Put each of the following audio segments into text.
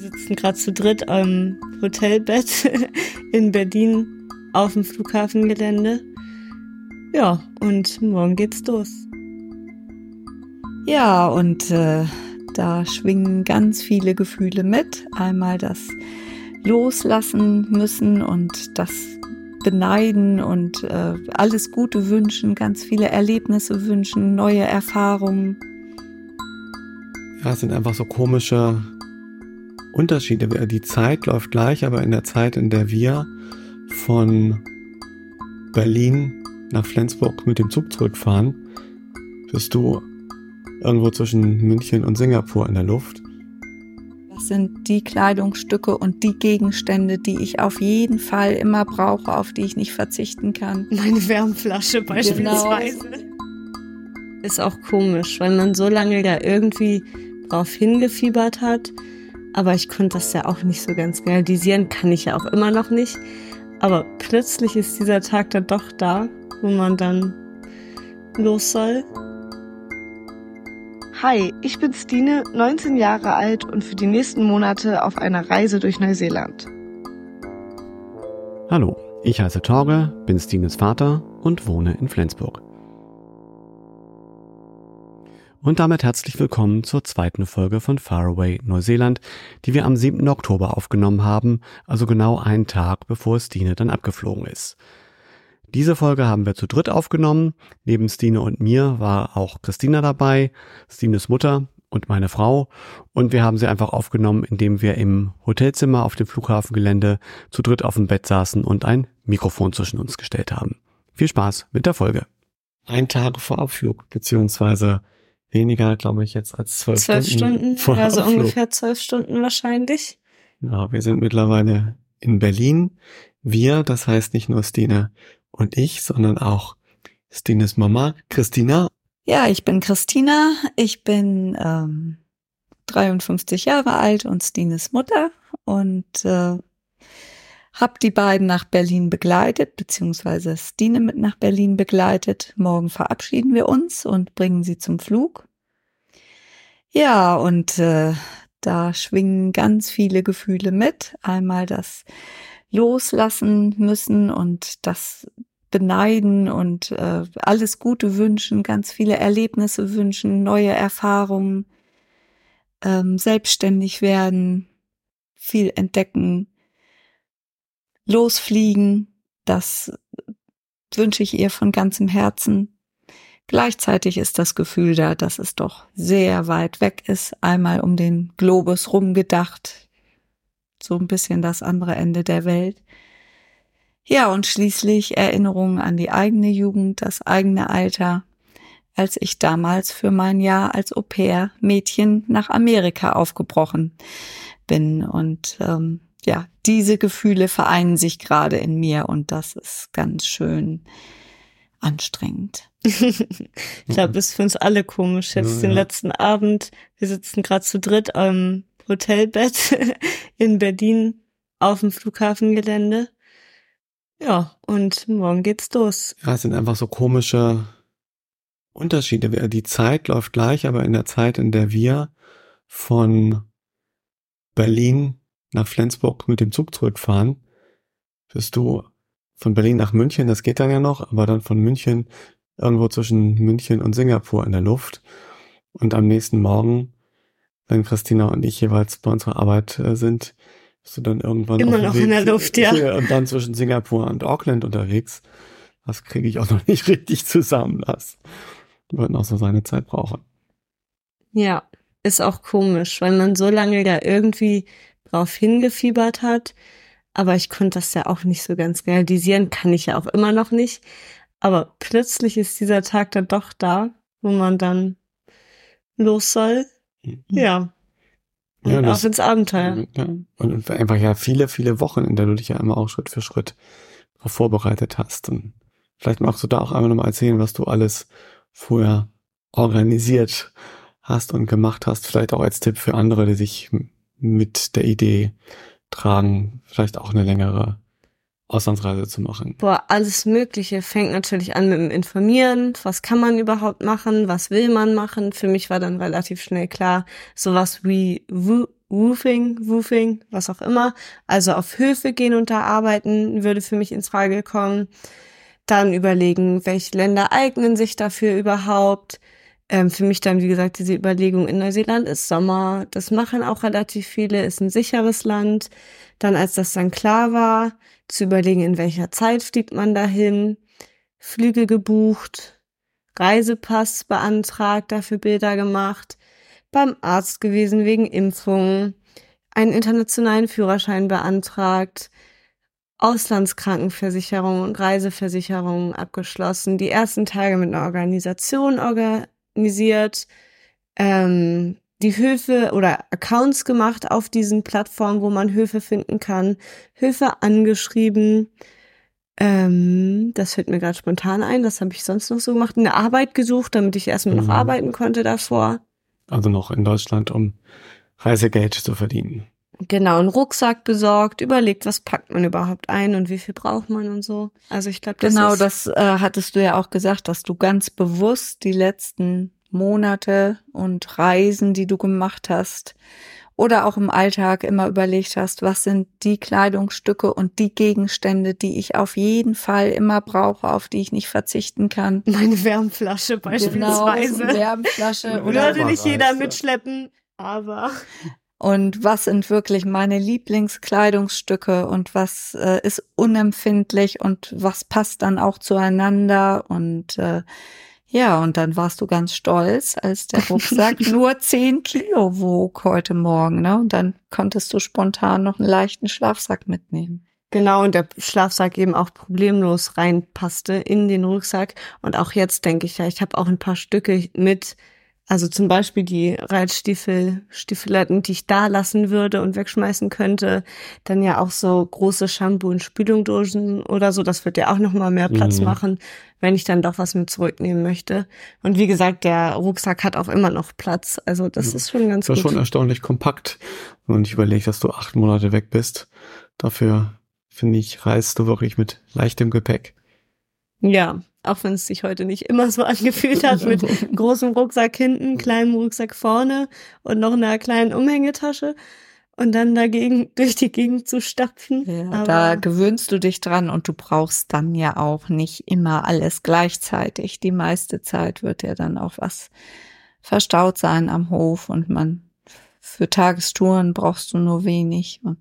Wir sitzen gerade zu dritt am Hotelbett in Berlin auf dem Flughafengelände. Ja, und morgen geht's los. Ja, und äh, da schwingen ganz viele Gefühle mit. Einmal das Loslassen müssen und das beneiden und äh, alles Gute wünschen, ganz viele Erlebnisse wünschen, neue Erfahrungen. Ja, es sind einfach so komische Unterschiede. Die Zeit läuft gleich, aber in der Zeit, in der wir von Berlin nach Flensburg mit dem Zug zurückfahren, bist du irgendwo zwischen München und Singapur in der Luft. Das sind die Kleidungsstücke und die Gegenstände, die ich auf jeden Fall immer brauche, auf die ich nicht verzichten kann. Meine Wärmflasche genau. beispielsweise. Genau. Ist auch komisch, weil man so lange da irgendwie drauf hingefiebert hat. Aber ich konnte das ja auch nicht so ganz realisieren, kann ich ja auch immer noch nicht. Aber plötzlich ist dieser Tag dann doch da, wo man dann los soll. Hi, ich bin Stine, 19 Jahre alt und für die nächsten Monate auf einer Reise durch Neuseeland. Hallo, ich heiße Torge, bin Stines Vater und wohne in Flensburg. Und damit herzlich willkommen zur zweiten Folge von Faraway Neuseeland, die wir am 7. Oktober aufgenommen haben, also genau einen Tag bevor Stine dann abgeflogen ist. Diese Folge haben wir zu dritt aufgenommen. Neben Stine und mir war auch Christina dabei, Stines Mutter und meine Frau. Und wir haben sie einfach aufgenommen, indem wir im Hotelzimmer auf dem Flughafengelände zu dritt auf dem Bett saßen und ein Mikrofon zwischen uns gestellt haben. Viel Spaß mit der Folge. Ein Tag vor Abflug, beziehungsweise weniger, glaube ich, jetzt als zwölf, zwölf Stunden. Stunden also Abflug. ungefähr zwölf Stunden wahrscheinlich. Ja, wir sind mittlerweile in Berlin. Wir, das heißt nicht nur Stine und ich, sondern auch Stines Mama, Christina. Ja, ich bin Christina. Ich bin ähm, 53 Jahre alt und Stines Mutter und äh, habe die beiden nach Berlin begleitet, beziehungsweise Stine mit nach Berlin begleitet. Morgen verabschieden wir uns und bringen sie zum Flug. Ja, und äh, da schwingen ganz viele Gefühle mit. Einmal das Loslassen müssen und das beneiden und äh, alles Gute wünschen, ganz viele Erlebnisse wünschen, neue Erfahrungen, ähm, selbstständig werden, viel entdecken, losfliegen. Das wünsche ich ihr von ganzem Herzen. Gleichzeitig ist das Gefühl da, dass es doch sehr weit weg ist, einmal um den Globus rumgedacht, so ein bisschen das andere Ende der Welt. Ja, und schließlich Erinnerungen an die eigene Jugend, das eigene Alter, als ich damals für mein Jahr als Au pair Mädchen nach Amerika aufgebrochen bin. Und ähm, ja, diese Gefühle vereinen sich gerade in mir und das ist ganz schön anstrengend. ich glaube, es ist für uns alle komisch. Jetzt ja, den letzten Abend, wir sitzen gerade zu dritt am Hotelbett in Berlin auf dem Flughafengelände. Ja, und morgen geht's los. Ja, es sind einfach so komische Unterschiede. Die Zeit läuft gleich, aber in der Zeit, in der wir von Berlin nach Flensburg mit dem Zug zurückfahren, bist du von Berlin nach München, das geht dann ja noch, aber dann von München irgendwo zwischen München und Singapur in der Luft. Und am nächsten Morgen, wenn Christina und ich jeweils bei unserer Arbeit äh, sind, bist du dann irgendwann immer noch Weg, in der Luft, ja. Und dann zwischen Singapur und Auckland unterwegs. Das kriege ich auch noch nicht richtig zusammen. Das wird noch so seine Zeit brauchen. Ja, ist auch komisch, weil man so lange da irgendwie drauf hingefiebert hat. Aber ich konnte das ja auch nicht so ganz realisieren, kann ich ja auch immer noch nicht. Aber plötzlich ist dieser Tag dann doch da, wo man dann los soll. Mhm. Ja. Ja, das, auf ins Abenteuer. Ja. Und einfach ja viele, viele Wochen, in der du dich ja immer auch Schritt für Schritt darauf vorbereitet hast. Und vielleicht magst du da auch einmal nochmal erzählen, was du alles vorher organisiert hast und gemacht hast. Vielleicht auch als Tipp für andere, die sich mit der Idee tragen, vielleicht auch eine längere Auslandsreise zu machen? Boah, alles Mögliche. Fängt natürlich an mit dem Informieren. Was kann man überhaupt machen? Was will man machen? Für mich war dann relativ schnell klar, sowas wie Woofing, Woofing, was auch immer. Also auf Höfe gehen und da arbeiten würde für mich ins Frage kommen. Dann überlegen, welche Länder eignen sich dafür überhaupt. Ähm, für mich dann, wie gesagt, diese Überlegung in Neuseeland ist Sommer. Das machen auch relativ viele, ist ein sicheres Land. Dann, als das dann klar war, zu überlegen, in welcher Zeit fliegt man dahin, Flüge gebucht, Reisepass beantragt, dafür Bilder gemacht, beim Arzt gewesen wegen Impfungen, einen internationalen Führerschein beantragt, Auslandskrankenversicherung und Reiseversicherung abgeschlossen, die ersten Tage mit einer Organisation organisiert, ähm, die Höfe oder Accounts gemacht auf diesen Plattformen, wo man Höfe finden kann, Höfe angeschrieben. Ähm, das fällt mir gerade spontan ein, das habe ich sonst noch so gemacht. Eine Arbeit gesucht, damit ich erstmal mhm. noch arbeiten konnte davor. Also noch in Deutschland, um Reisegeld zu verdienen. Genau, einen Rucksack besorgt, überlegt, was packt man überhaupt ein und wie viel braucht man und so. Also ich glaube, das genau, das äh, hattest du ja auch gesagt, dass du ganz bewusst die letzten Monate und Reisen, die du gemacht hast, oder auch im Alltag immer überlegt hast, was sind die Kleidungsstücke und die Gegenstände, die ich auf jeden Fall immer brauche, auf die ich nicht verzichten kann. Meine Wärmflasche genau, beispielsweise. Genau, Wärmflasche. oder Würde nicht jeder mitschleppen, aber und was sind wirklich meine Lieblingskleidungsstücke und was äh, ist unempfindlich und was passt dann auch zueinander und äh, ja, und dann warst du ganz stolz, als der Rucksack nur zehn Kilo wog heute Morgen, ne? Und dann konntest du spontan noch einen leichten Schlafsack mitnehmen. Genau, und der Schlafsack eben auch problemlos reinpasste in den Rucksack. Und auch jetzt denke ich ja, ich habe auch ein paar Stücke mit, also zum Beispiel die Reitstiefel, Stiefeletten, die ich da lassen würde und wegschmeißen könnte. Dann ja auch so große Shampoo- und Spülungdosen oder so. Das wird ja auch nochmal mehr Platz mhm. machen, wenn ich dann doch was mit zurücknehmen möchte. Und wie gesagt, der Rucksack hat auch immer noch Platz. Also das ja. ist schon ganz das gut. Das ist schon erstaunlich kompakt. Und ich überlege, dass du acht Monate weg bist. Dafür, finde ich, reist du wirklich mit leichtem Gepäck. Ja, auch wenn es sich heute nicht immer so angefühlt hat, mit großem Rucksack hinten, kleinem Rucksack vorne und noch einer kleinen Umhängetasche und dann dagegen durch die Gegend zu stapfen. Ja, da gewöhnst du dich dran und du brauchst dann ja auch nicht immer alles gleichzeitig. Die meiste Zeit wird ja dann auch was verstaut sein am Hof und man für Tagestouren brauchst du nur wenig und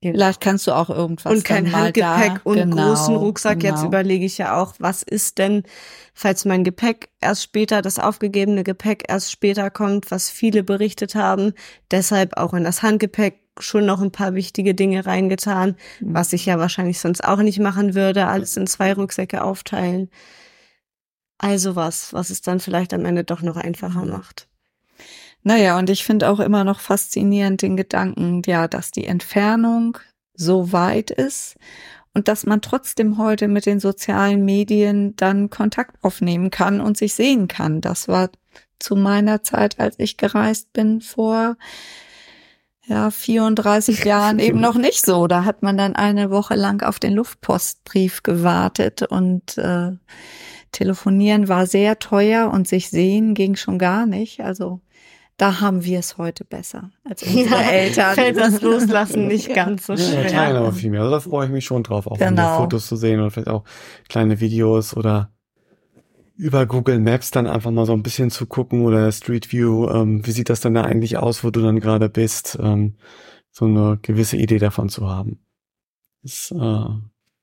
Vielleicht kannst du auch irgendwas und kein Handgepäck und genau, großen Rucksack. Genau. Jetzt überlege ich ja auch, was ist denn, falls mein Gepäck erst später, das aufgegebene Gepäck erst später kommt, was viele berichtet haben. Deshalb auch in das Handgepäck schon noch ein paar wichtige Dinge reingetan, mhm. was ich ja wahrscheinlich sonst auch nicht machen würde, alles in zwei Rucksäcke aufteilen. Also was, was es dann vielleicht am Ende doch noch einfacher mhm. macht. Naja, und ich finde auch immer noch faszinierend den Gedanken, ja, dass die Entfernung so weit ist und dass man trotzdem heute mit den sozialen Medien dann Kontakt aufnehmen kann und sich sehen kann. Das war zu meiner Zeit, als ich gereist bin, vor ja, 34 Jahren eben noch nicht so. Da hat man dann eine Woche lang auf den Luftpostbrief gewartet und äh, telefonieren war sehr teuer und sich sehen ging schon gar nicht. Also da haben wir es heute besser als unsere ja, Eltern. Fällt das Loslassen nicht ganz so schwer. Ja, teilen aber viel mehr. Also da freue ich mich schon drauf, auch genau. Fotos zu sehen und vielleicht auch kleine Videos oder über Google Maps dann einfach mal so ein bisschen zu gucken oder Street View, ähm, wie sieht das denn da eigentlich aus, wo du dann gerade bist, ähm, so eine gewisse Idee davon zu haben. Das, äh,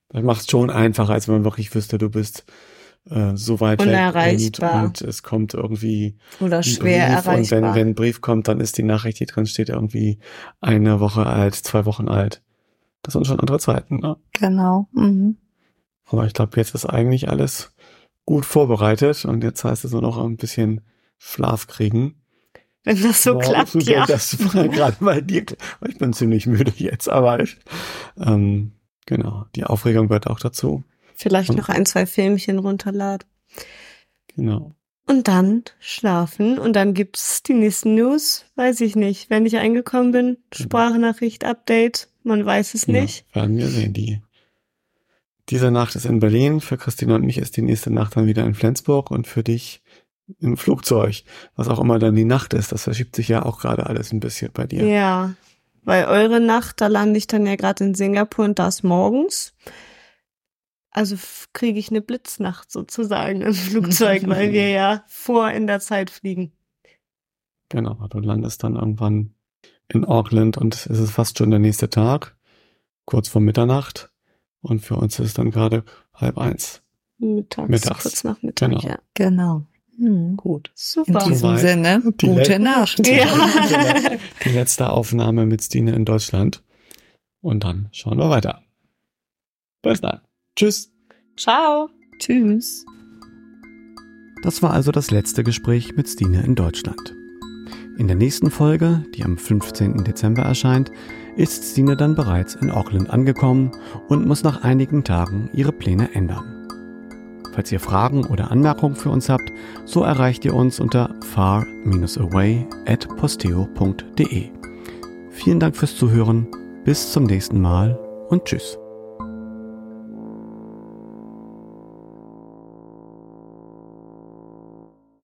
das macht es schon einfacher, als wenn man wirklich wüsste, du bist äh, so weit Unerreichbar. weg und, und es kommt irgendwie oder schwer Brief erreichbar. Und wenn, wenn ein Brief kommt, dann ist die Nachricht, die drin steht, irgendwie eine Woche alt, zwei Wochen alt. Das sind schon andere Zeiten, ne? Genau. Mhm. Aber ich glaube, jetzt ist eigentlich alles gut vorbereitet und jetzt heißt es nur noch ein bisschen Schlaf kriegen. Wenn das so wow, klappt, ja. Das war gerade bei dir. Ich bin ziemlich müde jetzt, aber ich, ähm, genau, die Aufregung gehört auch dazu. Vielleicht noch ein, zwei Filmchen runterladen. Genau. Und dann schlafen und dann gibt's die nächsten News, weiß ich nicht. Wenn ich eingekommen bin, genau. Sprachnachricht, Update, man weiß es nicht. Ja, werden wir sehen, die Diese Nacht ist in Berlin. Für Christine und mich ist die nächste Nacht dann wieder in Flensburg und für dich im Flugzeug. Was auch immer dann die Nacht ist. Das verschiebt sich ja auch gerade alles ein bisschen bei dir. Ja, weil eure Nacht, da lande ich dann ja gerade in Singapur und da ist morgens. Also kriege ich eine Blitznacht sozusagen im Flugzeug, weil wir ja vor in der Zeit fliegen. Genau, du landest dann irgendwann in Auckland und es ist fast schon der nächste Tag, kurz vor Mitternacht. Und für uns ist dann gerade halb eins. Mittags, Mittags. kurz nach Mittag, Genau. ja. Genau. Hm. Gut. In Super. diesem Soweit. Sinne, Die gute Nacht. Ja. Die letzte Aufnahme mit Stine in Deutschland. Und dann schauen wir weiter. Bis dann. Tschüss. Ciao. Tschüss. Das war also das letzte Gespräch mit Stine in Deutschland. In der nächsten Folge, die am 15. Dezember erscheint, ist Stine dann bereits in Auckland angekommen und muss nach einigen Tagen ihre Pläne ändern. Falls ihr Fragen oder Anmerkungen für uns habt, so erreicht ihr uns unter far-away at posteo.de. Vielen Dank fürs Zuhören, bis zum nächsten Mal und tschüss.